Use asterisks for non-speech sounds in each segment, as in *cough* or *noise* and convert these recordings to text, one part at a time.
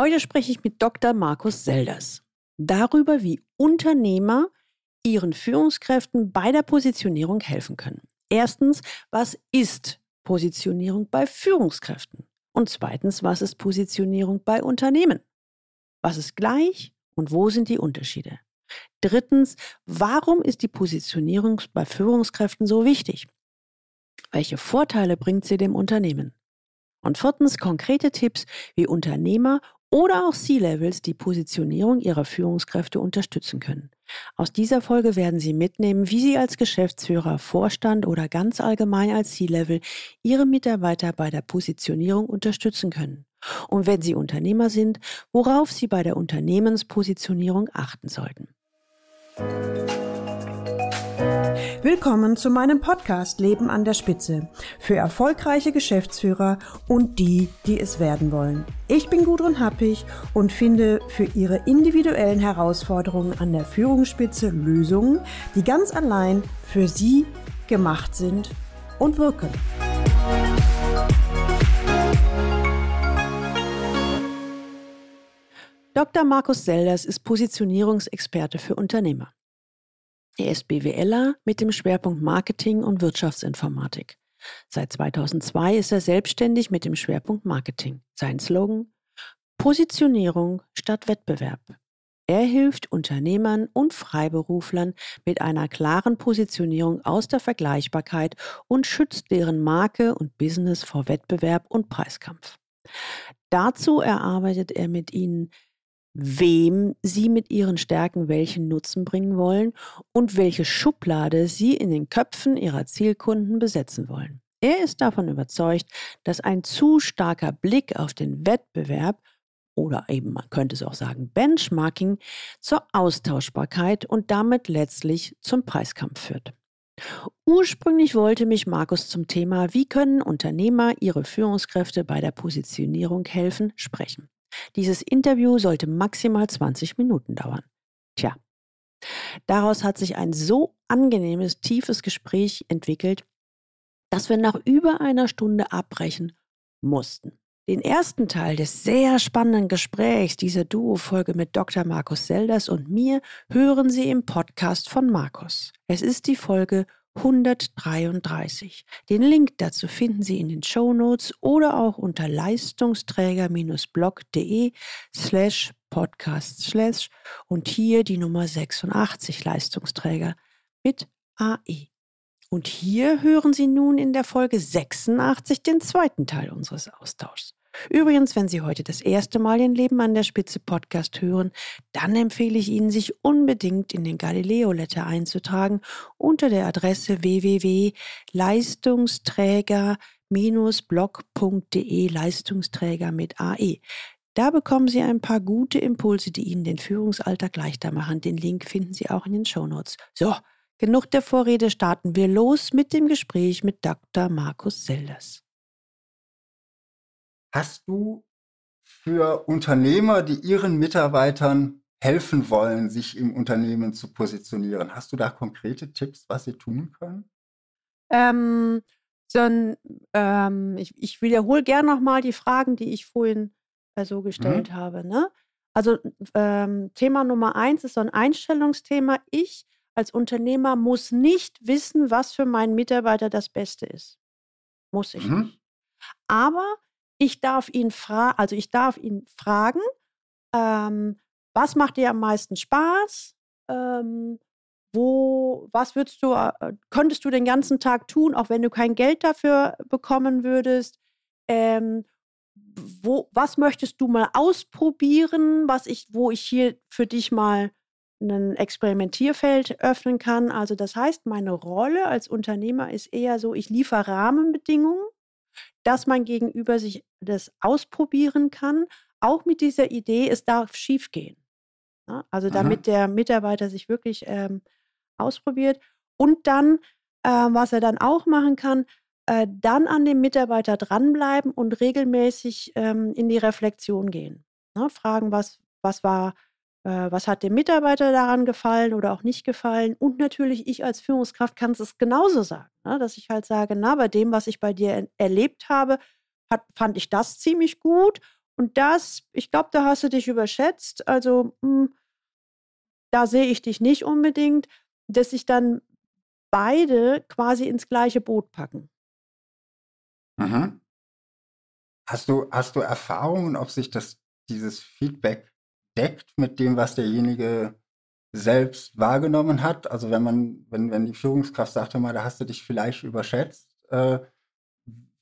Heute spreche ich mit Dr. Markus Selders darüber, wie Unternehmer ihren Führungskräften bei der Positionierung helfen können. Erstens, was ist Positionierung bei Führungskräften? Und zweitens, was ist Positionierung bei Unternehmen? Was ist gleich und wo sind die Unterschiede? Drittens, warum ist die Positionierung bei Führungskräften so wichtig? Welche Vorteile bringt sie dem Unternehmen? Und viertens, konkrete Tipps, wie Unternehmer oder auch C-Levels die Positionierung ihrer Führungskräfte unterstützen können. Aus dieser Folge werden Sie mitnehmen, wie Sie als Geschäftsführer, Vorstand oder ganz allgemein als C-Level Ihre Mitarbeiter bei der Positionierung unterstützen können. Und wenn Sie Unternehmer sind, worauf Sie bei der Unternehmenspositionierung achten sollten. Willkommen zu meinem Podcast Leben an der Spitze für erfolgreiche Geschäftsführer und die, die es werden wollen. Ich bin Gudrun Happig und finde für Ihre individuellen Herausforderungen an der Führungsspitze Lösungen, die ganz allein für Sie gemacht sind und wirken. Dr. Markus Selders ist Positionierungsexperte für Unternehmer. Er ist BWLer mit dem Schwerpunkt Marketing und Wirtschaftsinformatik. Seit 2002 ist er selbstständig mit dem Schwerpunkt Marketing. Sein Slogan Positionierung statt Wettbewerb. Er hilft Unternehmern und Freiberuflern mit einer klaren Positionierung aus der Vergleichbarkeit und schützt deren Marke und Business vor Wettbewerb und Preiskampf. Dazu erarbeitet er mit ihnen wem sie mit ihren Stärken welchen Nutzen bringen wollen und welche Schublade sie in den Köpfen ihrer Zielkunden besetzen wollen. Er ist davon überzeugt, dass ein zu starker Blick auf den Wettbewerb oder eben man könnte es auch sagen Benchmarking zur Austauschbarkeit und damit letztlich zum Preiskampf führt. Ursprünglich wollte mich Markus zum Thema Wie können Unternehmer ihre Führungskräfte bei der Positionierung helfen sprechen. Dieses Interview sollte maximal 20 Minuten dauern. Tja, daraus hat sich ein so angenehmes, tiefes Gespräch entwickelt, dass wir nach über einer Stunde abbrechen mussten. Den ersten Teil des sehr spannenden Gesprächs dieser Duo-Folge mit Dr. Markus Selders und mir hören Sie im Podcast von Markus. Es ist die Folge 133. Den Link dazu finden Sie in den Show Notes oder auch unter leistungsträger-blog.de slash podcast slash und hier die Nummer 86 Leistungsträger mit AE. Und hier hören Sie nun in der Folge 86 den zweiten Teil unseres Austauschs. Übrigens, wenn Sie heute das erste Mal den Leben an der Spitze Podcast hören, dann empfehle ich Ihnen, sich unbedingt in den Galileo Letter einzutragen unter der Adresse www.leistungsträger-blog.de Leistungsträger mit AE. Da bekommen Sie ein paar gute Impulse, die Ihnen den Führungsalltag leichter machen. Den Link finden Sie auch in den Shownotes. So, genug der Vorrede, starten wir los mit dem Gespräch mit Dr. Markus Selders. Hast du für Unternehmer, die ihren Mitarbeitern helfen wollen, sich im Unternehmen zu positionieren, hast du da konkrete Tipps, was sie tun können? Ähm, so ein, ähm, ich, ich wiederhole gerne nochmal die Fragen, die ich vorhin äh, so gestellt mhm. habe. Ne? Also ähm, Thema Nummer eins ist so ein Einstellungsthema. Ich als Unternehmer muss nicht wissen, was für meinen Mitarbeiter das Beste ist. Muss ich mhm. nicht. Aber ich darf ihn fragen, also ich darf ihn fragen, ähm, was macht dir am meisten Spaß? Ähm, wo, was würdest du, äh, könntest du den ganzen Tag tun, auch wenn du kein Geld dafür bekommen würdest? Ähm, wo, was möchtest du mal ausprobieren, was ich, wo ich hier für dich mal ein Experimentierfeld öffnen kann? Also das heißt, meine Rolle als Unternehmer ist eher so, ich liefere Rahmenbedingungen dass mein Gegenüber sich das ausprobieren kann, auch mit dieser Idee, es darf schiefgehen. Ja, also damit Aha. der Mitarbeiter sich wirklich ähm, ausprobiert und dann, äh, was er dann auch machen kann, äh, dann an dem Mitarbeiter dranbleiben und regelmäßig ähm, in die Reflexion gehen. Ne? Fragen, was, was war äh, was hat dem Mitarbeiter daran gefallen oder auch nicht gefallen. Und natürlich, ich als Führungskraft kann es genauso sagen, ne? dass ich halt sage, na, bei dem, was ich bei dir erlebt habe, hat, fand ich das ziemlich gut. Und das, ich glaube, da hast du dich überschätzt. Also, mh, hm, da sehe ich dich nicht unbedingt, dass sich dann beide quasi ins gleiche Boot packen. Mhm. Hast du, hast du Erfahrungen, ob sich das, dieses Feedback deckt mit dem, was derjenige selbst wahrgenommen hat? Also wenn man, wenn, wenn die Führungskraft sagt, mal, da hast du dich vielleicht überschätzt, äh,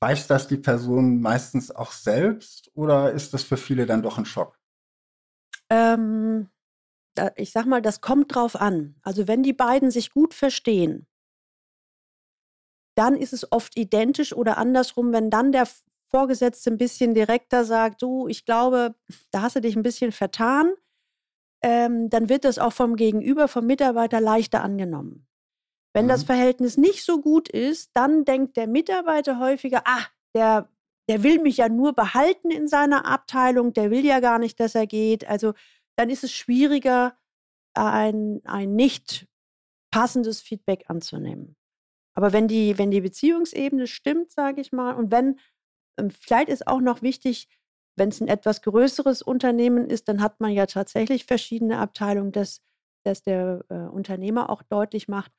weiß das die Person meistens auch selbst oder ist das für viele dann doch ein Schock? Ähm, ich sag mal, das kommt drauf an. Also wenn die beiden sich gut verstehen, dann ist es oft identisch oder andersrum, wenn dann der Vorgesetzte ein bisschen direkter sagt, du, ich glaube, da hast du dich ein bisschen vertan, ähm, dann wird das auch vom Gegenüber, vom Mitarbeiter leichter angenommen. Wenn mhm. das Verhältnis nicht so gut ist, dann denkt der Mitarbeiter häufiger, ah, der, der will mich ja nur behalten in seiner Abteilung, der will ja gar nicht, dass er geht. Also dann ist es schwieriger, ein, ein nicht passendes Feedback anzunehmen. Aber wenn die, wenn die Beziehungsebene stimmt, sage ich mal, und wenn, ähm, vielleicht ist auch noch wichtig, wenn es ein etwas größeres Unternehmen ist, dann hat man ja tatsächlich verschiedene Abteilungen, dass, dass der äh, Unternehmer auch deutlich macht.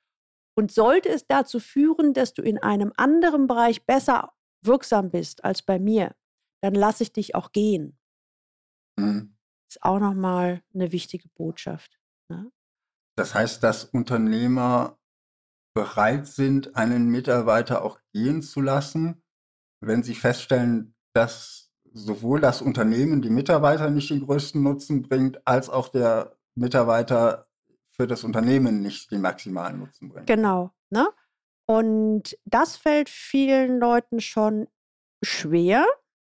Und sollte es dazu führen, dass du in einem anderen Bereich besser wirksam bist als bei mir, dann lasse ich dich auch gehen. Mhm. Ist auch nochmal eine wichtige Botschaft. Ne? Das heißt, dass Unternehmer bereit sind, einen Mitarbeiter auch gehen zu lassen, wenn sie feststellen, dass sowohl das Unternehmen die Mitarbeiter nicht den größten Nutzen bringt, als auch der Mitarbeiter für das Unternehmen nicht den maximalen Nutzen bringt. Genau. Ne? Und das fällt vielen Leuten schon schwer.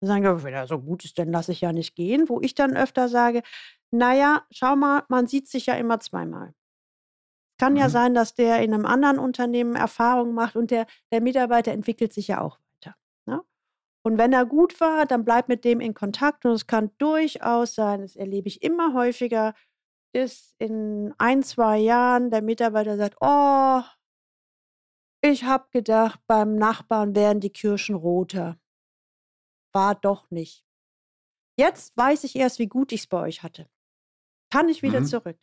Sie sagen, wenn er so gut ist, dann lasse ich ja nicht gehen. Wo ich dann öfter sage, naja, schau mal, man sieht sich ja immer zweimal. Kann mhm. ja sein, dass der in einem anderen Unternehmen Erfahrungen macht und der, der Mitarbeiter entwickelt sich ja auch weiter. Ne? Und wenn er gut war, dann bleibt mit dem in Kontakt und es kann durchaus sein, das erlebe ich immer häufiger, dass in ein, zwei Jahren der Mitarbeiter sagt, oh, ich habe gedacht, beim Nachbarn wären die Kirschen roter. War doch nicht. Jetzt weiß ich erst, wie gut ich es bei euch hatte. Kann ich wieder mhm. zurück.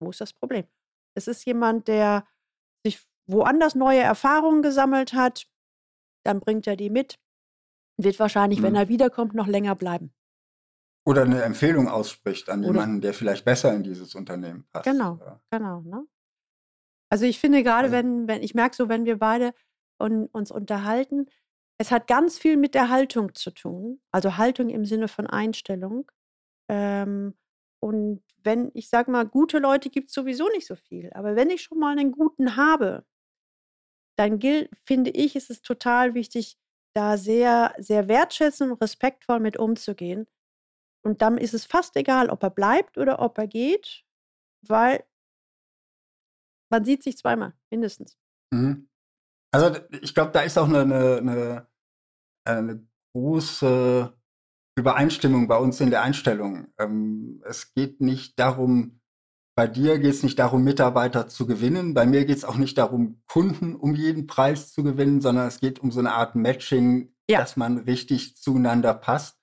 Wo ist das Problem? Es ist jemand, der sich woanders neue Erfahrungen gesammelt hat, dann bringt er die mit, wird wahrscheinlich, mhm. wenn er wiederkommt, noch länger bleiben. Oder eine Empfehlung ausspricht an Oder jemanden, der vielleicht besser in dieses Unternehmen passt. Genau, ja. genau. Ne? Also ich finde gerade, also, wenn, wenn, ich merke so, wenn wir beide un, uns unterhalten, es hat ganz viel mit der Haltung zu tun. Also Haltung im Sinne von Einstellung. Ähm, und wenn, ich sage mal, gute Leute gibt es sowieso nicht so viel. Aber wenn ich schon mal einen guten habe, dann gilt, finde ich, ist es total wichtig, da sehr, sehr wertschätzend und respektvoll mit umzugehen. Und dann ist es fast egal, ob er bleibt oder ob er geht, weil man sieht sich zweimal, mindestens. Mhm. Also ich glaube, da ist auch eine, eine, eine, große Übereinstimmung bei uns in der Einstellung. Ähm, es geht nicht darum, bei dir geht es nicht darum, Mitarbeiter zu gewinnen. Bei mir geht es auch nicht darum, Kunden um jeden Preis zu gewinnen, sondern es geht um so eine Art Matching, ja. dass man richtig zueinander passt.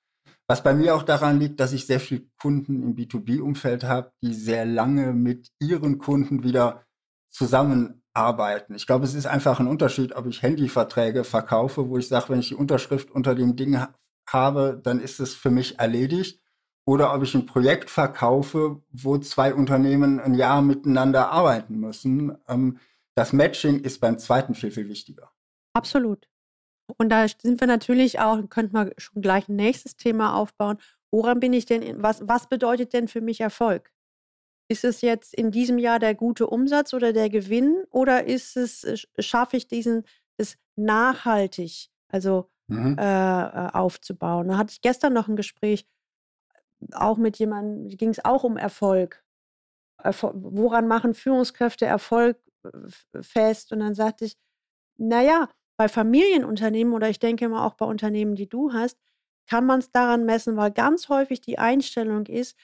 Was bei mir auch daran liegt, dass ich sehr viele Kunden im B2B-Umfeld habe, die sehr lange mit ihren Kunden wieder zusammenarbeiten. Ich glaube, es ist einfach ein Unterschied, ob ich Handyverträge verkaufe, wo ich sage, wenn ich die Unterschrift unter dem Ding habe, dann ist es für mich erledigt. Oder ob ich ein Projekt verkaufe, wo zwei Unternehmen ein Jahr miteinander arbeiten müssen. Ähm, das Matching ist beim zweiten viel, viel wichtiger. Absolut. Und da sind wir natürlich auch, könnten wir schon gleich ein nächstes Thema aufbauen. Woran bin ich denn, was, was bedeutet denn für mich Erfolg? Ist es jetzt in diesem Jahr der gute Umsatz oder der Gewinn oder ist es, äh, schaffe ich diesen, das nachhaltig? Also mhm. äh, äh, aufzubauen. Da hatte ich gestern noch ein Gespräch, auch mit jemandem, ging es auch um Erfolg. Erfol woran machen Führungskräfte Erfolg äh, fest? Und dann sagte ich, naja, bei Familienunternehmen oder ich denke mal auch bei Unternehmen, die du hast, kann man es daran messen, weil ganz häufig die Einstellung ist,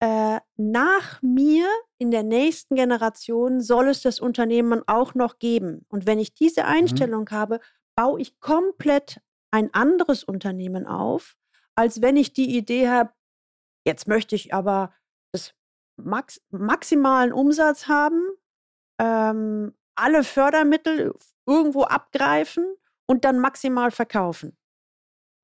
äh, nach mir in der nächsten Generation soll es das Unternehmen auch noch geben. Und wenn ich diese mhm. Einstellung mhm. habe, baue ich komplett ein anderes Unternehmen auf, als wenn ich die Idee habe, jetzt möchte ich aber das max maximalen Umsatz haben, ähm, alle Fördermittel irgendwo abgreifen und dann maximal verkaufen.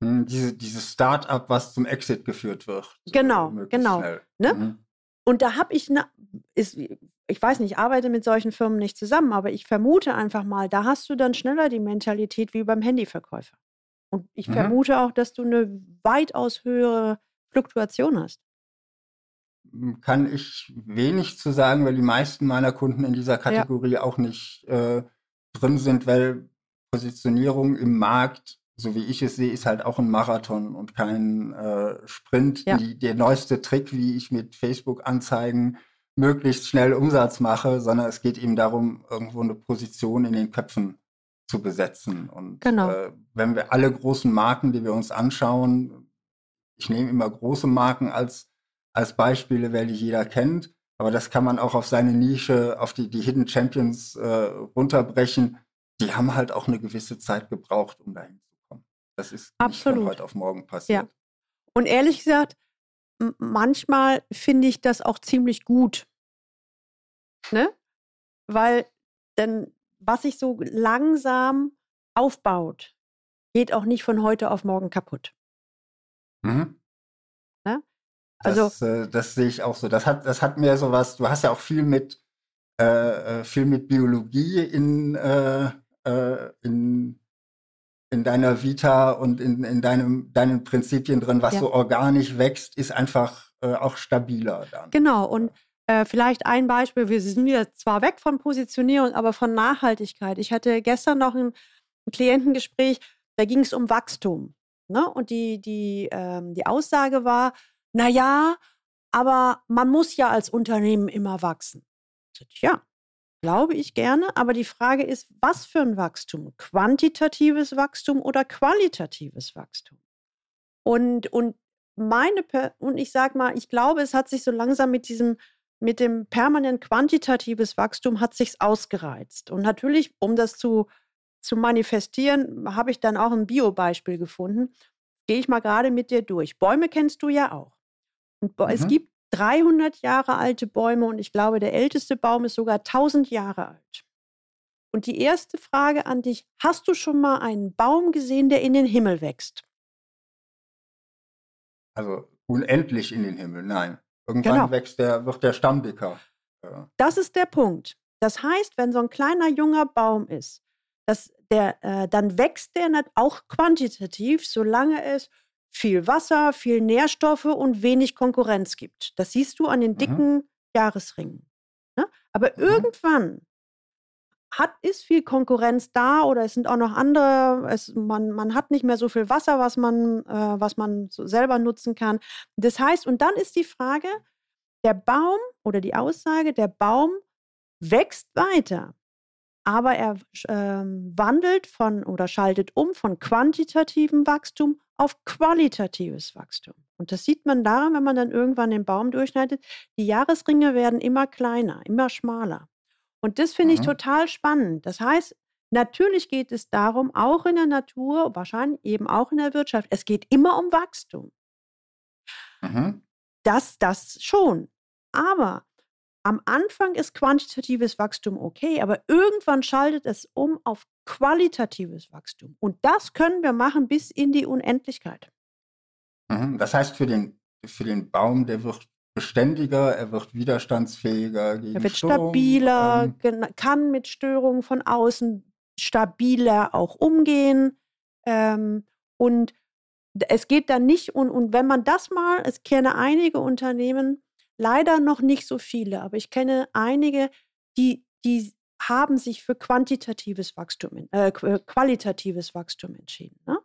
Hm, diese, dieses Start-up, was zum Exit geführt wird. Genau, genau. Ne? Mhm. Und da habe ich, ne, ist, ich weiß nicht, ich arbeite mit solchen Firmen nicht zusammen, aber ich vermute einfach mal, da hast du dann schneller die Mentalität wie beim Handyverkäufer. Und ich mhm. vermute auch, dass du eine weitaus höhere Fluktuation hast. Kann ich wenig zu sagen, weil die meisten meiner Kunden in dieser Kategorie ja. auch nicht äh, drin sind, weil Positionierung im Markt so wie ich es sehe, ist halt auch ein Marathon und kein äh, Sprint. Ja. Die, der neueste Trick, wie ich mit Facebook-Anzeigen möglichst schnell Umsatz mache, sondern es geht eben darum, irgendwo eine Position in den Köpfen zu besetzen. Und genau. äh, wenn wir alle großen Marken, die wir uns anschauen, ich nehme immer große Marken als, als Beispiele, weil die jeder kennt, aber das kann man auch auf seine Nische, auf die, die Hidden Champions äh, runterbrechen. Die haben halt auch eine gewisse Zeit gebraucht, um dahin das ist Absolut. nicht von heute auf morgen passiert. Ja. Und ehrlich gesagt, manchmal finde ich das auch ziemlich gut. Ne? Weil dann, was sich so langsam aufbaut, geht auch nicht von heute auf morgen kaputt. Mhm. Also, das, äh, das sehe ich auch so. Das hat, das hat mir sowas, du hast ja auch viel mit, äh, äh viel mit Biologie in, äh, äh in in deiner Vita und in, in deinem, deinen Prinzipien drin, was ja. so organisch wächst, ist einfach äh, auch stabiler dann. Genau, und vielleicht ein Beispiel, wir sind wieder zwar weg von Positionierung, aber von Nachhaltigkeit. Ich hatte gestern noch ein, ein Klientengespräch, da ging es um Wachstum. Ne? Und die, die, ähm, die Aussage war, naja, aber man muss ja als Unternehmen immer wachsen. Ja, Glaube ich gerne, aber die Frage ist, was für ein Wachstum? Quantitatives Wachstum oder qualitatives Wachstum? Und, und meine, und ich sage mal, ich glaube, es hat sich so langsam mit diesem, mit dem permanent quantitatives Wachstum hat sich's ausgereizt. Und natürlich, um das zu, zu manifestieren, habe ich dann auch ein Bio-Beispiel gefunden. Gehe ich mal gerade mit dir durch. Bäume kennst du ja auch. Mhm. es gibt 300 Jahre alte Bäume und ich glaube, der älteste Baum ist sogar 1000 Jahre alt. Und die erste Frage an dich, hast du schon mal einen Baum gesehen, der in den Himmel wächst? Also unendlich in den Himmel, nein. Irgendwann genau. wächst der, wird der Stamm dicker. Ja. Das ist der Punkt. Das heißt, wenn so ein kleiner junger Baum ist, dass der, äh, dann wächst der auch quantitativ, solange es viel Wasser, viel Nährstoffe und wenig Konkurrenz gibt. Das siehst du an den mhm. dicken mhm. Jahresringen. Ne? Aber mhm. irgendwann hat, ist viel Konkurrenz da oder es sind auch noch andere, es, man, man hat nicht mehr so viel Wasser, was man, äh, was man so selber nutzen kann. Das heißt, und dann ist die Frage, der Baum oder die Aussage, der Baum wächst weiter, aber er äh, wandelt von oder schaltet um von quantitativem Wachstum auf qualitatives Wachstum. Und das sieht man daran, wenn man dann irgendwann den Baum durchschneidet, die Jahresringe werden immer kleiner, immer schmaler. Und das finde mhm. ich total spannend. Das heißt, natürlich geht es darum, auch in der Natur, wahrscheinlich eben auch in der Wirtschaft, es geht immer um Wachstum. Mhm. Das, das schon. Aber am Anfang ist quantitatives Wachstum okay, aber irgendwann schaltet es um auf qualitatives Wachstum. Und das können wir machen bis in die Unendlichkeit. Mhm. Das heißt, für den, für den Baum, der wird beständiger, er wird widerstandsfähiger gegen Er wird Störung, stabiler, ähm, kann mit Störungen von außen stabiler auch umgehen. Ähm, und es geht dann nicht, und, und wenn man das mal, es kenne einige Unternehmen, leider noch nicht so viele, aber ich kenne einige, die, die haben sich für quantitatives Wachstum, äh, qualitatives Wachstum entschieden. Ne?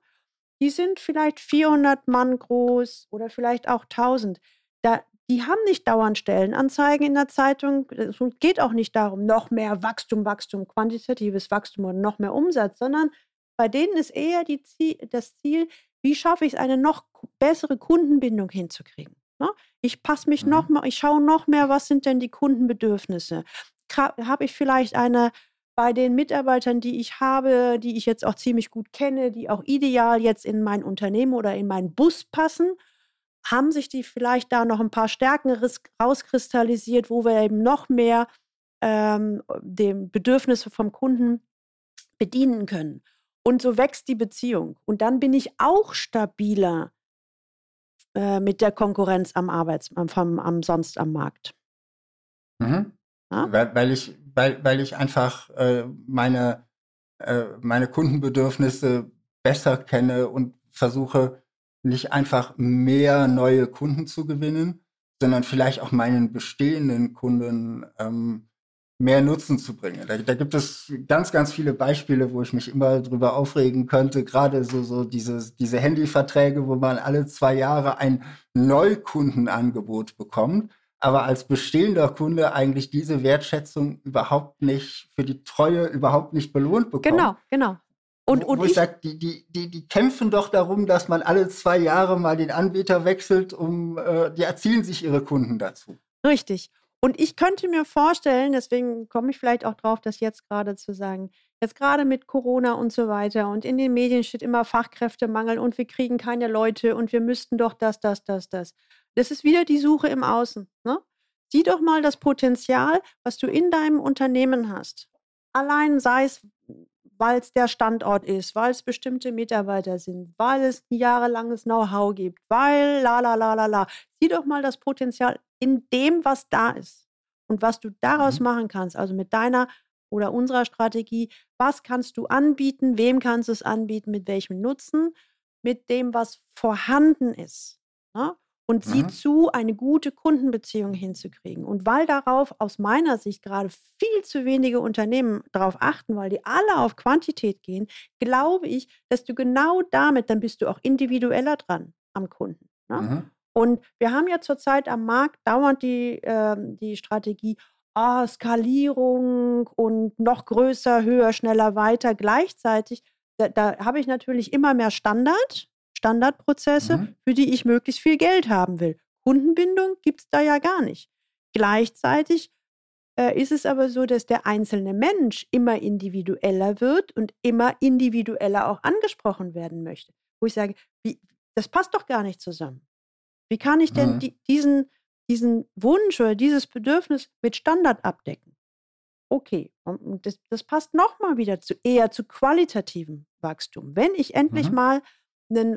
Die sind vielleicht 400 Mann groß oder vielleicht auch 1000. Da, die haben nicht dauernd Stellenanzeigen in der Zeitung. Es geht auch nicht darum, noch mehr Wachstum, Wachstum, quantitatives Wachstum oder noch mehr Umsatz, sondern bei denen ist eher Ziel, das Ziel, wie schaffe ich es, eine noch bessere Kundenbindung hinzukriegen. Ne? Ich passe mich mhm. noch mal, ich schaue noch mehr, was sind denn die Kundenbedürfnisse? habe ich vielleicht eine, bei den Mitarbeitern, die ich habe, die ich jetzt auch ziemlich gut kenne, die auch ideal jetzt in mein Unternehmen oder in meinen Bus passen, haben sich die vielleicht da noch ein paar Stärken rauskristallisiert, wo wir eben noch mehr ähm, dem Bedürfnisse vom Kunden bedienen können. Und so wächst die Beziehung. Und dann bin ich auch stabiler äh, mit der Konkurrenz am Arbeits am, vom, am sonst am Markt. Mhm. Ja? Weil, weil, ich, weil, weil ich einfach äh, meine, äh, meine Kundenbedürfnisse besser kenne und versuche nicht einfach mehr neue Kunden zu gewinnen, sondern vielleicht auch meinen bestehenden Kunden ähm, mehr Nutzen zu bringen. Da, da, gibt es ganz, ganz viele Beispiele, wo ich mich immer drüber aufregen könnte. Gerade so, so diese, diese Handyverträge, wo man alle zwei Jahre ein Neukundenangebot bekommt, aber als bestehender Kunde eigentlich diese Wertschätzung überhaupt nicht für die Treue überhaupt nicht belohnt bekommt. Genau, genau. Und, und wo, ich, ich sage, die, die, die, die kämpfen doch darum, dass man alle zwei Jahre mal den Anbieter wechselt, um äh, die erzielen sich ihre Kunden dazu. Richtig. Und ich könnte mir vorstellen, deswegen komme ich vielleicht auch drauf, das jetzt gerade zu sagen, jetzt gerade mit Corona und so weiter und in den Medien steht immer Fachkräftemangel und wir kriegen keine Leute und wir müssten doch das, das, das, das. Das ist wieder die Suche im Außen. Ne? Sieh doch mal das Potenzial, was du in deinem Unternehmen hast. Allein sei es, weil es der Standort ist, weil es bestimmte Mitarbeiter sind, weil es jahrelanges Know-how gibt, weil la la la la la. Sieh doch mal das Potenzial in dem, was da ist und was du daraus mhm. machen kannst, also mit deiner oder unserer Strategie, was kannst du anbieten, wem kannst du es anbieten, mit welchem Nutzen, mit dem, was vorhanden ist. Ne? Und mhm. sieh zu, eine gute Kundenbeziehung hinzukriegen. Und weil darauf aus meiner Sicht gerade viel zu wenige Unternehmen darauf achten, weil die alle auf Quantität gehen, glaube ich, dass du genau damit, dann bist du auch individueller dran am Kunden. Ne? Mhm. Und wir haben ja zurzeit am Markt dauernd die, äh, die Strategie, oh, Skalierung und noch größer, höher, schneller, weiter. Gleichzeitig, da, da habe ich natürlich immer mehr Standard, Standardprozesse, mhm. für die ich möglichst viel Geld haben will. Kundenbindung gibt es da ja gar nicht. Gleichzeitig äh, ist es aber so, dass der einzelne Mensch immer individueller wird und immer individueller auch angesprochen werden möchte. Wo ich sage, wie, das passt doch gar nicht zusammen. Wie kann ich denn mhm. die, diesen, diesen Wunsch oder dieses Bedürfnis mit Standard abdecken? Okay, und das, das passt nochmal wieder zu eher zu qualitativem Wachstum. Wenn ich endlich mhm. mal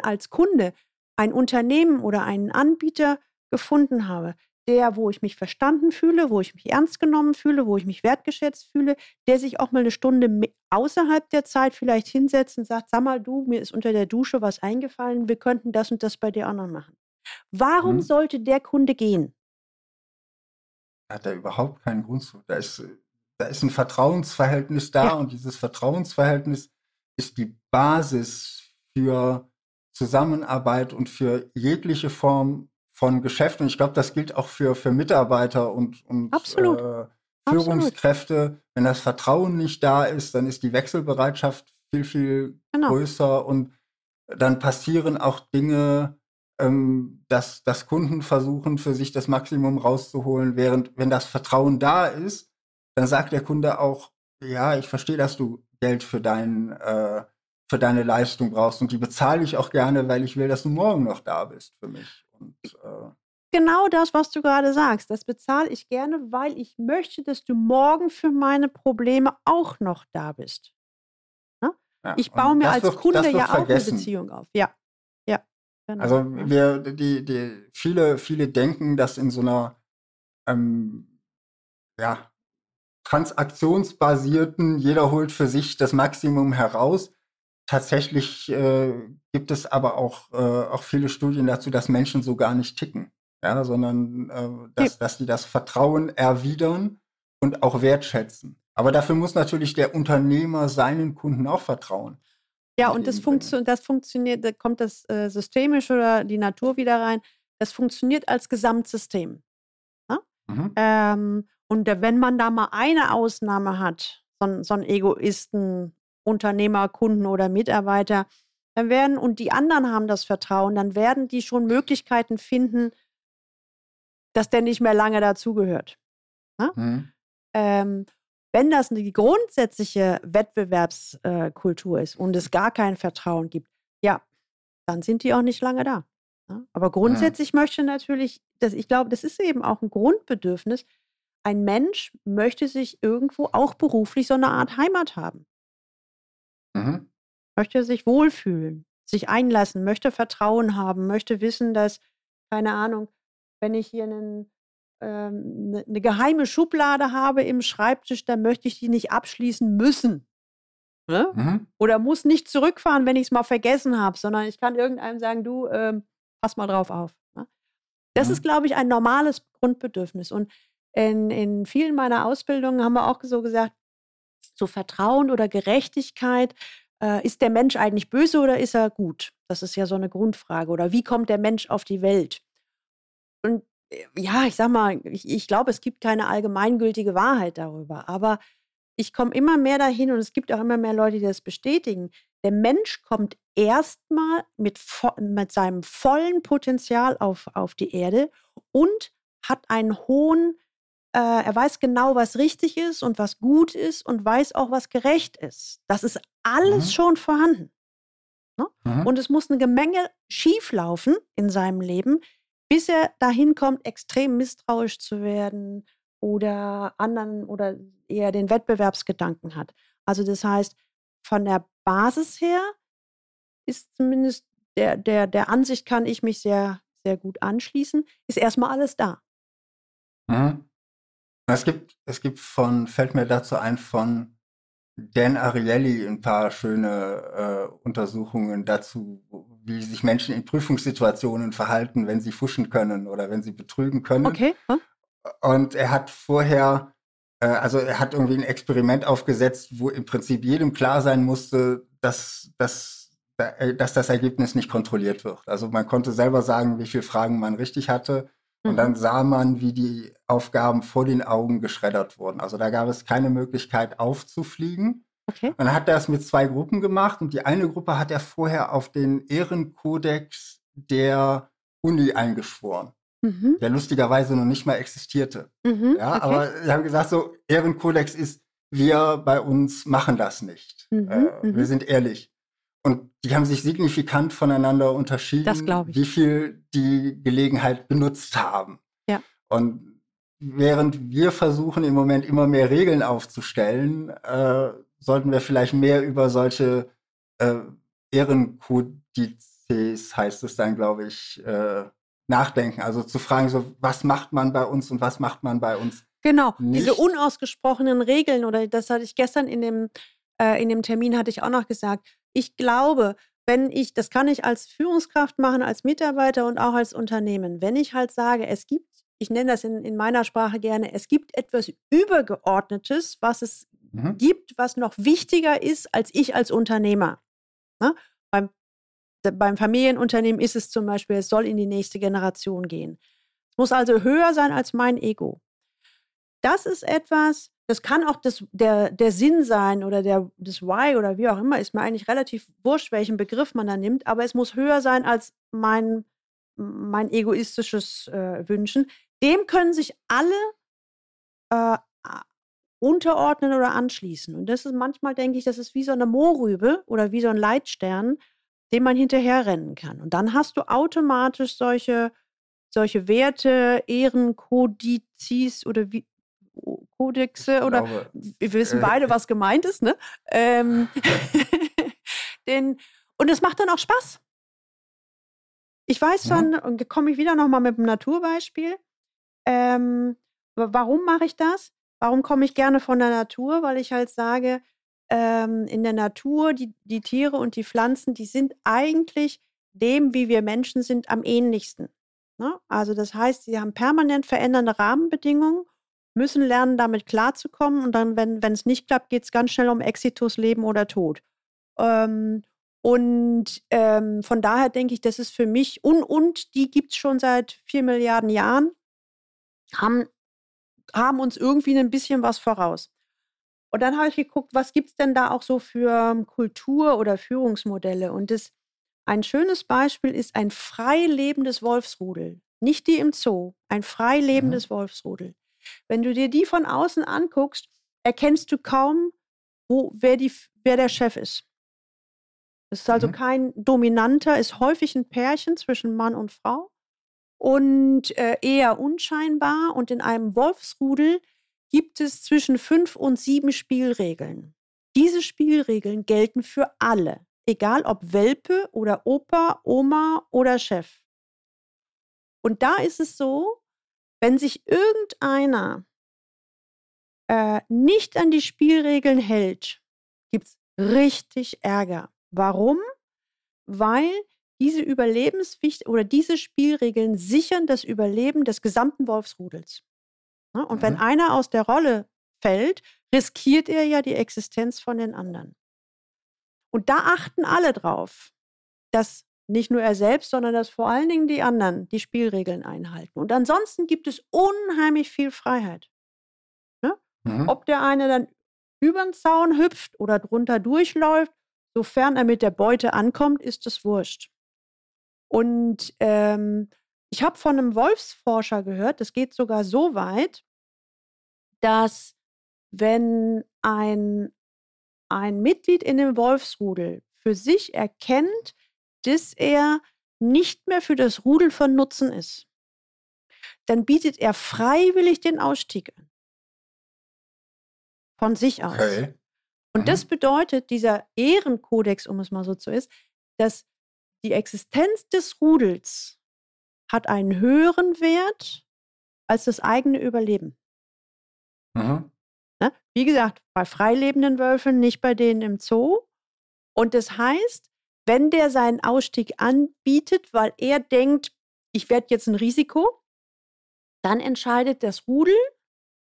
als Kunde ein Unternehmen oder einen Anbieter gefunden habe, der, wo ich mich verstanden fühle, wo ich mich ernst genommen fühle, wo ich mich wertgeschätzt fühle, der sich auch mal eine Stunde außerhalb der Zeit vielleicht hinsetzt und sagt, sag mal du, mir ist unter der Dusche was eingefallen, wir könnten das und das bei dir auch noch machen. Warum mhm. sollte der Kunde gehen? Hat er überhaupt keinen Grund zu. Da ist, da ist ein Vertrauensverhältnis da ja. und dieses Vertrauensverhältnis ist die Basis für Zusammenarbeit und für jegliche Form von Geschäft. Und ich glaube, das gilt auch für, für Mitarbeiter und, und äh, Führungskräfte. Absolut. Wenn das Vertrauen nicht da ist, dann ist die Wechselbereitschaft viel, viel genau. größer und dann passieren auch Dinge, ähm, dass, dass Kunden versuchen, für sich das Maximum rauszuholen, während wenn das Vertrauen da ist, dann sagt der Kunde auch, ja, ich verstehe, dass du Geld für, dein, äh, für deine Leistung brauchst und die bezahle ich auch gerne, weil ich will, dass du morgen noch da bist für mich. Und, äh, genau das, was du gerade sagst. Das bezahle ich gerne, weil ich möchte, dass du morgen für meine Probleme auch noch da bist. Ne? Ja, ich baue mir als wird, Kunde ja auch vergessen. eine Beziehung auf. Ja. Genau. Also wir, die, die, viele, viele denken, dass in so einer ähm, ja, transaktionsbasierten, jeder holt für sich das Maximum heraus. Tatsächlich äh, gibt es aber auch, äh, auch viele Studien dazu, dass Menschen so gar nicht ticken, ja, sondern äh, dass, dass die das Vertrauen erwidern und auch wertschätzen. Aber dafür muss natürlich der Unternehmer seinen Kunden auch vertrauen. Ja, und das, funktio das funktioniert, da kommt das äh, systemisch oder die Natur wieder rein. Das funktioniert als Gesamtsystem. Ne? Mhm. Ähm, und wenn man da mal eine Ausnahme hat, so, so einen Egoisten, Unternehmer, Kunden oder Mitarbeiter, dann werden, und die anderen haben das Vertrauen, dann werden die schon Möglichkeiten finden, dass der nicht mehr lange dazugehört. Ne? Mhm. Ähm, wenn das die grundsätzliche Wettbewerbskultur ist und es gar kein Vertrauen gibt, ja, dann sind die auch nicht lange da. Ne? Aber grundsätzlich ja. möchte natürlich, dass ich glaube, das ist eben auch ein Grundbedürfnis. Ein Mensch möchte sich irgendwo auch beruflich so eine Art Heimat haben. Mhm. Möchte sich wohlfühlen, sich einlassen, möchte Vertrauen haben, möchte wissen, dass, keine Ahnung, wenn ich hier einen ähm, eine, eine geheime Schublade habe im Schreibtisch, dann möchte ich die nicht abschließen müssen. Ne? Mhm. Oder muss nicht zurückfahren, wenn ich es mal vergessen habe, sondern ich kann irgendeinem sagen, du, ähm, pass mal drauf auf. Ne? Das mhm. ist, glaube ich, ein normales Grundbedürfnis. Und in, in vielen meiner Ausbildungen haben wir auch so gesagt, so Vertrauen oder Gerechtigkeit, äh, ist der Mensch eigentlich böse oder ist er gut? Das ist ja so eine Grundfrage. Oder wie kommt der Mensch auf die Welt? Und ja, ich sag mal, ich, ich glaube, es gibt keine allgemeingültige Wahrheit darüber. Aber ich komme immer mehr dahin und es gibt auch immer mehr Leute, die das bestätigen. Der Mensch kommt erstmal mit, mit seinem vollen Potenzial auf, auf die Erde und hat einen hohen, äh, er weiß genau, was richtig ist und was gut ist und weiß auch, was gerecht ist. Das ist alles mhm. schon vorhanden. Ne? Mhm. Und es muss eine Menge schieflaufen in seinem Leben, bis er dahin kommt, extrem misstrauisch zu werden oder anderen oder eher den Wettbewerbsgedanken hat. Also das heißt, von der Basis her ist zumindest der, der, der Ansicht kann ich mich sehr, sehr gut anschließen, ist erstmal alles da. Mhm. Es gibt, es gibt von, fällt mir dazu ein, von Dan Ariely ein paar schöne äh, Untersuchungen dazu, wie sich Menschen in Prüfungssituationen verhalten, wenn sie fuschen können oder wenn sie betrügen können. Okay. Hm? Und er hat vorher, äh, also er hat irgendwie ein Experiment aufgesetzt, wo im Prinzip jedem klar sein musste, dass, dass, äh, dass das Ergebnis nicht kontrolliert wird. Also man konnte selber sagen, wie viele Fragen man richtig hatte. Und mhm. dann sah man, wie die Aufgaben vor den Augen geschreddert wurden. Also da gab es keine Möglichkeit aufzufliegen. Okay. Dann hat es mit zwei Gruppen gemacht und die eine Gruppe hat er vorher auf den Ehrenkodex der Uni eingeschworen, mhm. der lustigerweise noch nicht mal existierte. Mhm, ja, okay. aber sie haben gesagt, so Ehrenkodex ist, wir bei uns machen das nicht. Mhm, äh, wir mhm. sind ehrlich. Und die haben sich signifikant voneinander unterschieden, wie viel die Gelegenheit benutzt haben. Ja. Und während wir versuchen im Moment immer mehr Regeln aufzustellen, äh, sollten wir vielleicht mehr über solche äh, Ehrenkodizes, heißt es dann, glaube ich, äh, nachdenken. Also zu fragen, so was macht man bei uns und was macht man bei uns? Genau, nicht? diese unausgesprochenen Regeln oder das hatte ich gestern in dem äh, in dem Termin hatte ich auch noch gesagt. Ich glaube, wenn ich, das kann ich als Führungskraft machen, als Mitarbeiter und auch als Unternehmen, wenn ich halt sage, es gibt, ich nenne das in, in meiner Sprache gerne, es gibt etwas Übergeordnetes, was es mhm. gibt, was noch wichtiger ist als ich als Unternehmer. Ne? Beim, beim Familienunternehmen ist es zum Beispiel, es soll in die nächste Generation gehen. Es muss also höher sein als mein Ego. Das ist etwas, das kann auch das, der, der Sinn sein oder der, das Why oder wie auch immer, ist mir eigentlich relativ wurscht, welchen Begriff man da nimmt, aber es muss höher sein als mein, mein egoistisches äh, Wünschen. Dem können sich alle äh, unterordnen oder anschließen. Und das ist manchmal, denke ich, das ist wie so eine Mohrrübe oder wie so ein Leitstern, dem man hinterherrennen kann. Und dann hast du automatisch solche, solche Werte, Ehrenkodizes oder wie, Kodexe oder glaube, wir wissen äh, beide, *laughs* was gemeint ist, ne? Ähm, *laughs* den, und es macht dann auch Spaß. Ich weiß schon, mhm. und komme ich wieder nochmal mit einem Naturbeispiel. Ähm, warum mache ich das? Warum komme ich gerne von der Natur? Weil ich halt sage, ähm, in der Natur, die, die Tiere und die Pflanzen, die sind eigentlich dem, wie wir Menschen sind, am ähnlichsten. Ne? Also das heißt, sie haben permanent verändernde Rahmenbedingungen, müssen lernen, damit klarzukommen. Und dann, wenn es nicht klappt, geht es ganz schnell um Exitus, Leben oder Tod. Ähm, und ähm, von daher denke ich, das ist für mich, und, und die gibt es schon seit vier Milliarden Jahren, haben haben uns irgendwie ein bisschen was voraus. Und dann habe ich geguckt, was gibt es denn da auch so für Kultur- oder Führungsmodelle? Und das, ein schönes Beispiel ist ein frei lebendes Wolfsrudel. Nicht die im Zoo, ein frei lebendes mhm. Wolfsrudel. Wenn du dir die von außen anguckst, erkennst du kaum, wo, wer, die, wer der Chef ist. Es ist also mhm. kein dominanter, ist häufig ein Pärchen zwischen Mann und Frau und äh, eher unscheinbar. Und in einem Wolfsrudel gibt es zwischen fünf und sieben Spielregeln. Diese Spielregeln gelten für alle, egal ob Welpe oder Opa, Oma oder Chef. Und da ist es so, wenn sich irgendeiner äh, nicht an die Spielregeln hält, gibt es richtig Ärger. Warum? Weil diese Überlebenswicht oder diese Spielregeln sichern das Überleben des gesamten Wolfsrudels. Ne? Und mhm. wenn einer aus der Rolle fällt, riskiert er ja die Existenz von den anderen. Und da achten alle drauf, dass nicht nur er selbst, sondern dass vor allen Dingen die anderen die Spielregeln einhalten. Und ansonsten gibt es unheimlich viel Freiheit. Ne? Mhm. Ob der eine dann über den Zaun hüpft oder drunter durchläuft, sofern er mit der Beute ankommt, ist es wurscht. Und ähm, ich habe von einem Wolfsforscher gehört, das geht sogar so weit, dass wenn ein, ein Mitglied in dem Wolfsrudel für sich erkennt, dass er nicht mehr für das Rudel von Nutzen ist, dann bietet er freiwillig den Ausstieg an. Von sich aus. Okay. Und mhm. das bedeutet, dieser Ehrenkodex, um es mal so zu ist, dass die Existenz des Rudels hat einen höheren Wert als das eigene Überleben. Mhm. Ne? Wie gesagt, bei freilebenden Wölfen, nicht bei denen im Zoo. Und das heißt, wenn der seinen Ausstieg anbietet, weil er denkt, ich werde jetzt ein Risiko, dann entscheidet das Rudel,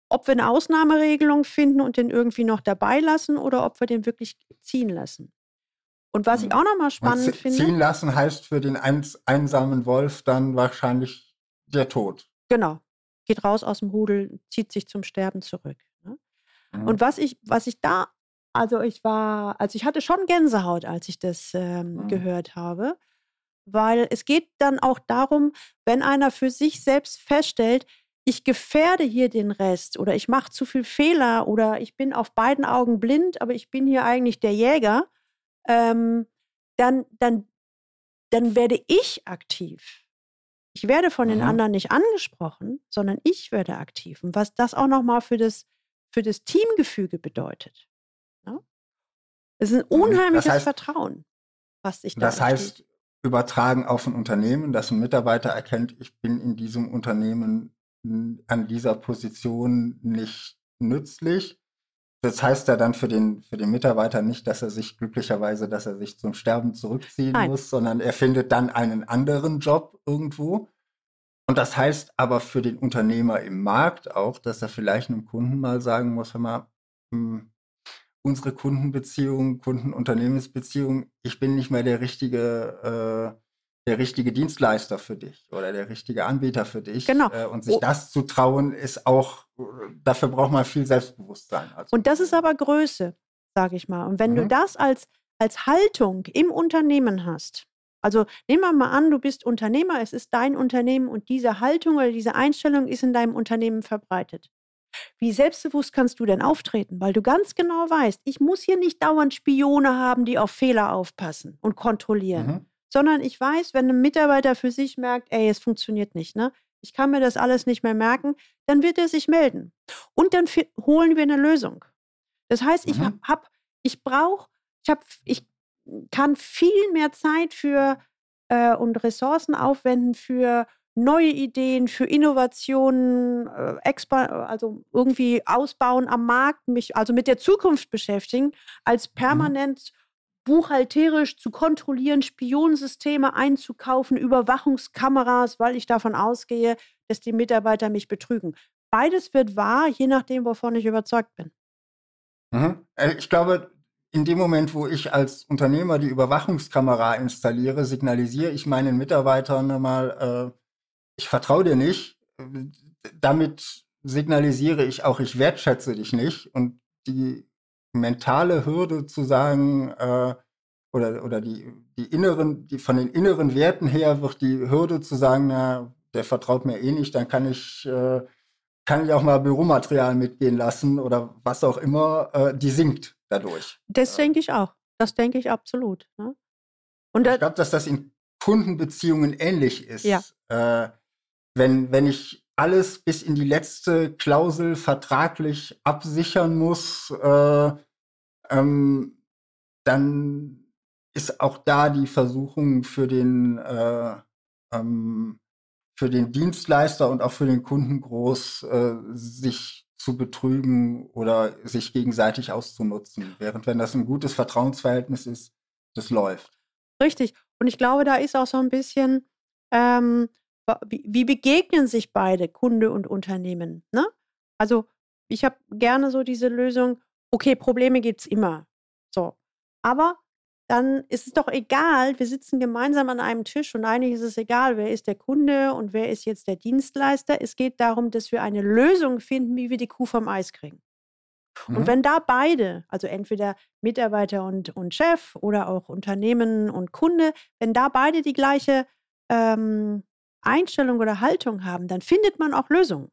ob wir eine Ausnahmeregelung finden und den irgendwie noch dabei lassen oder ob wir den wirklich ziehen lassen. Und was ich mhm. auch nochmal spannend finde. Ziehen lassen heißt für den eins, einsamen Wolf dann wahrscheinlich der Tod. Genau. Geht raus aus dem Rudel, zieht sich zum Sterben zurück. Ne? Mhm. Und was ich, was ich da, also ich war, also ich hatte schon Gänsehaut, als ich das ähm, mhm. gehört habe, weil es geht dann auch darum, wenn einer für sich selbst feststellt, ich gefährde hier den Rest oder ich mache zu viel Fehler oder ich bin auf beiden Augen blind, aber ich bin hier eigentlich der Jäger, ähm, dann, dann, dann werde ich aktiv. Ich werde von den mhm. anderen nicht angesprochen, sondern ich werde aktiv. Und was das auch nochmal für das, für das Teamgefüge bedeutet. Ne? Es ist ein mhm. unheimliches das heißt, Vertrauen, was ich da Das heißt, übertragen auf ein Unternehmen, dass ein Mitarbeiter erkennt, ich bin in diesem Unternehmen an dieser Position nicht nützlich das heißt ja dann für den, für den Mitarbeiter nicht, dass er sich glücklicherweise, dass er sich zum Sterben zurückziehen Nein. muss, sondern er findet dann einen anderen Job irgendwo. Und das heißt aber für den Unternehmer im Markt auch, dass er vielleicht einem Kunden mal sagen muss, hör mal, hm, unsere Kundenbeziehung, Kundenunternehmensbeziehung, ich bin nicht mehr der richtige äh, der richtige Dienstleister für dich oder der richtige Anbieter für dich. Genau. Äh, und sich oh. das zu trauen, ist auch, dafür braucht man viel Selbstbewusstsein. Also. Und das ist aber Größe, sage ich mal. Und wenn mhm. du das als, als Haltung im Unternehmen hast, also nehmen wir mal an, du bist Unternehmer, es ist dein Unternehmen und diese Haltung oder diese Einstellung ist in deinem Unternehmen verbreitet. Wie selbstbewusst kannst du denn auftreten? Weil du ganz genau weißt, ich muss hier nicht dauernd Spione haben, die auf Fehler aufpassen und kontrollieren. Mhm sondern ich weiß, wenn ein Mitarbeiter für sich merkt, ey, es funktioniert nicht, ne? Ich kann mir das alles nicht mehr merken, dann wird er sich melden. Und dann holen wir eine Lösung. Das heißt, ich mhm. habe, ich brauche, ich habe, ich kann viel mehr Zeit für äh, und Ressourcen aufwenden für neue Ideen, für Innovationen, äh, also irgendwie ausbauen am Markt, mich also mit der Zukunft beschäftigen, als mhm. permanent buchhalterisch zu kontrollieren, Spionensysteme einzukaufen, Überwachungskameras, weil ich davon ausgehe, dass die Mitarbeiter mich betrügen. Beides wird wahr, je nachdem, wovon ich überzeugt bin. Mhm. Äh, ich glaube, in dem Moment, wo ich als Unternehmer die Überwachungskamera installiere, signalisiere ich meinen Mitarbeitern mal, äh, ich vertraue dir nicht. Damit signalisiere ich auch, ich wertschätze dich nicht. Und die mentale Hürde zu sagen, äh, oder, oder die, die inneren, die von den inneren Werten her wird die Hürde zu sagen, na, der vertraut mir eh nicht, dann kann ich, äh, kann ich auch mal Büromaterial mitgehen lassen oder was auch immer, äh, die sinkt dadurch. Das denke ich auch. Das denke ich absolut. Ne? Und ich glaube, dass das in Kundenbeziehungen ähnlich ist. Ja. Äh, wenn, wenn ich alles bis in die letzte Klausel vertraglich absichern muss, äh, ähm, dann ist auch da die Versuchung für den, äh, ähm, für den Dienstleister und auch für den Kunden groß, äh, sich zu betrügen oder sich gegenseitig auszunutzen. Während wenn das ein gutes Vertrauensverhältnis ist, das läuft. Richtig. Und ich glaube, da ist auch so ein bisschen, ähm, wie, wie, begegnen sich beide, Kunde und Unternehmen? Ne? Also ich habe gerne so diese Lösung, okay, Probleme gibt es immer. So. Aber dann ist es doch egal, wir sitzen gemeinsam an einem Tisch und eigentlich ist es egal, wer ist der Kunde und wer ist jetzt der Dienstleister. Es geht darum, dass wir eine Lösung finden, wie wir die Kuh vom Eis kriegen. Mhm. Und wenn da beide, also entweder Mitarbeiter und, und Chef oder auch Unternehmen und Kunde, wenn da beide die gleiche ähm, Einstellung oder Haltung haben, dann findet man auch Lösungen.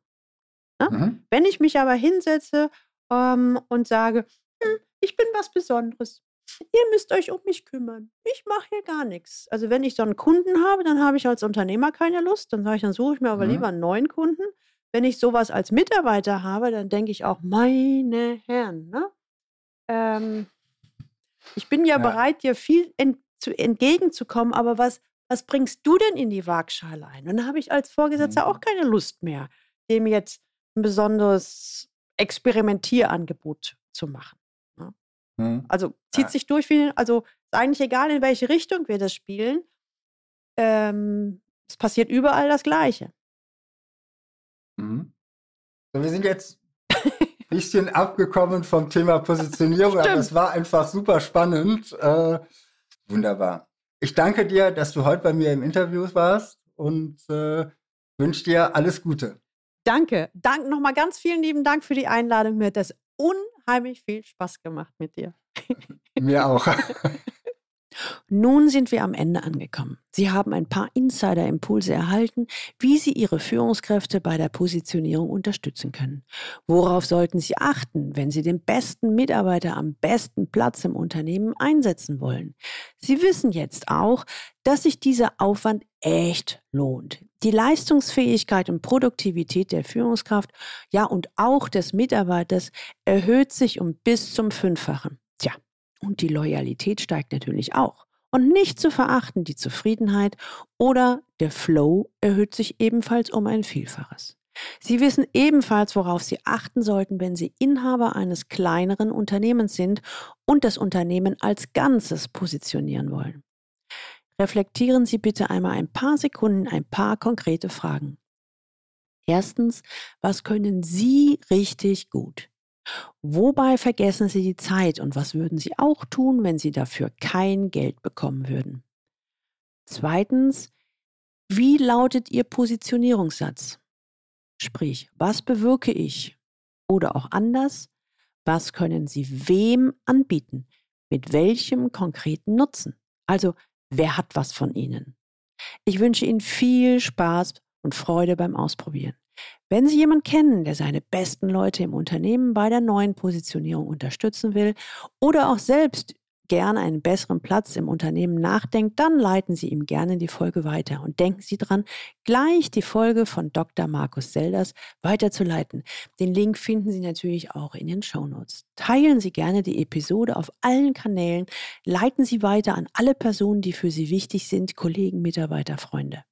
Ne? Mhm. Wenn ich mich aber hinsetze ähm, und sage, hm, ich bin was Besonderes, ihr müsst euch um mich kümmern. Ich mache hier gar nichts. Also wenn ich so einen Kunden habe, dann habe ich als Unternehmer keine Lust. Dann sage ich, dann suche ich mir aber mhm. lieber einen neuen Kunden. Wenn ich sowas als Mitarbeiter habe, dann denke ich auch, meine Herren, ne? ähm, ich bin ja, ja, bereit, dir viel ent zu, entgegenzukommen, aber was, was bringst du denn in die Waagschale ein? Und dann habe ich als Vorgesetzter mhm. auch keine Lust mehr, dem jetzt ein besonderes Experimentierangebot zu machen. Mhm. Also zieht ja. sich durch, wie, also ist eigentlich egal, in welche Richtung wir das spielen. Ähm, es passiert überall das Gleiche. Mhm. So, wir sind jetzt ein bisschen abgekommen vom Thema Positionierung, aber es war einfach super spannend. Äh, wunderbar. Ich danke dir, dass du heute bei mir im Interview warst und äh, wünsche dir alles Gute. Danke. Dank, Nochmal ganz vielen lieben Dank für die Einladung. Mir hat das unheimlich viel Spaß gemacht mit dir. *laughs* Mir auch. *laughs* Nun sind wir am Ende angekommen. Sie haben ein paar Insider-Impulse erhalten, wie Sie Ihre Führungskräfte bei der Positionierung unterstützen können. Worauf sollten Sie achten, wenn Sie den besten Mitarbeiter am besten Platz im Unternehmen einsetzen wollen? Sie wissen jetzt auch, dass sich dieser Aufwand echt lohnt. Die Leistungsfähigkeit und Produktivität der Führungskraft, ja und auch des Mitarbeiters erhöht sich um bis zum Fünffachen. Und die Loyalität steigt natürlich auch. Und nicht zu verachten, die Zufriedenheit oder der Flow erhöht sich ebenfalls um ein Vielfaches. Sie wissen ebenfalls, worauf Sie achten sollten, wenn Sie Inhaber eines kleineren Unternehmens sind und das Unternehmen als Ganzes positionieren wollen. Reflektieren Sie bitte einmal ein paar Sekunden ein paar konkrete Fragen. Erstens, was können Sie richtig gut? Wobei vergessen Sie die Zeit und was würden Sie auch tun, wenn Sie dafür kein Geld bekommen würden? Zweitens, wie lautet Ihr Positionierungssatz? Sprich, was bewirke ich? Oder auch anders, was können Sie wem anbieten? Mit welchem konkreten Nutzen? Also, wer hat was von Ihnen? Ich wünsche Ihnen viel Spaß und Freude beim Ausprobieren. Wenn Sie jemanden kennen, der seine besten Leute im Unternehmen bei der neuen Positionierung unterstützen will oder auch selbst gerne einen besseren Platz im Unternehmen nachdenkt, dann leiten Sie ihm gerne die Folge weiter und denken Sie dran, gleich die Folge von Dr. Markus Selders weiterzuleiten. Den Link finden Sie natürlich auch in den Shownotes. Teilen Sie gerne die Episode auf allen Kanälen, leiten Sie weiter an alle Personen, die für Sie wichtig sind, Kollegen, Mitarbeiter, Freunde.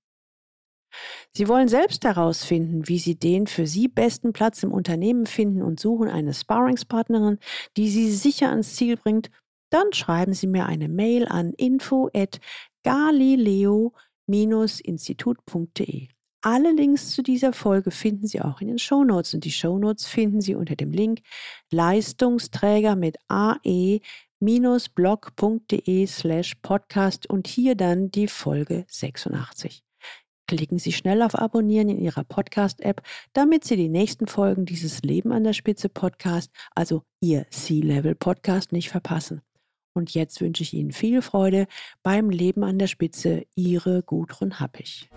Sie wollen selbst herausfinden, wie Sie den für Sie besten Platz im Unternehmen finden und suchen eine Sparringspartnerin, die Sie sicher ans Ziel bringt. Dann schreiben Sie mir eine Mail an info at galileo-institut.de. Alle Links zu dieser Folge finden Sie auch in den Shownotes und die Shownotes finden Sie unter dem Link Leistungsträger mit ae blog.de slash podcast und hier dann die Folge 86. Klicken Sie schnell auf Abonnieren in Ihrer Podcast-App, damit Sie die nächsten Folgen dieses Leben an der Spitze Podcast, also Ihr C-Level Podcast, nicht verpassen. Und jetzt wünsche ich Ihnen viel Freude beim Leben an der Spitze. Ihre Gudrun Happig.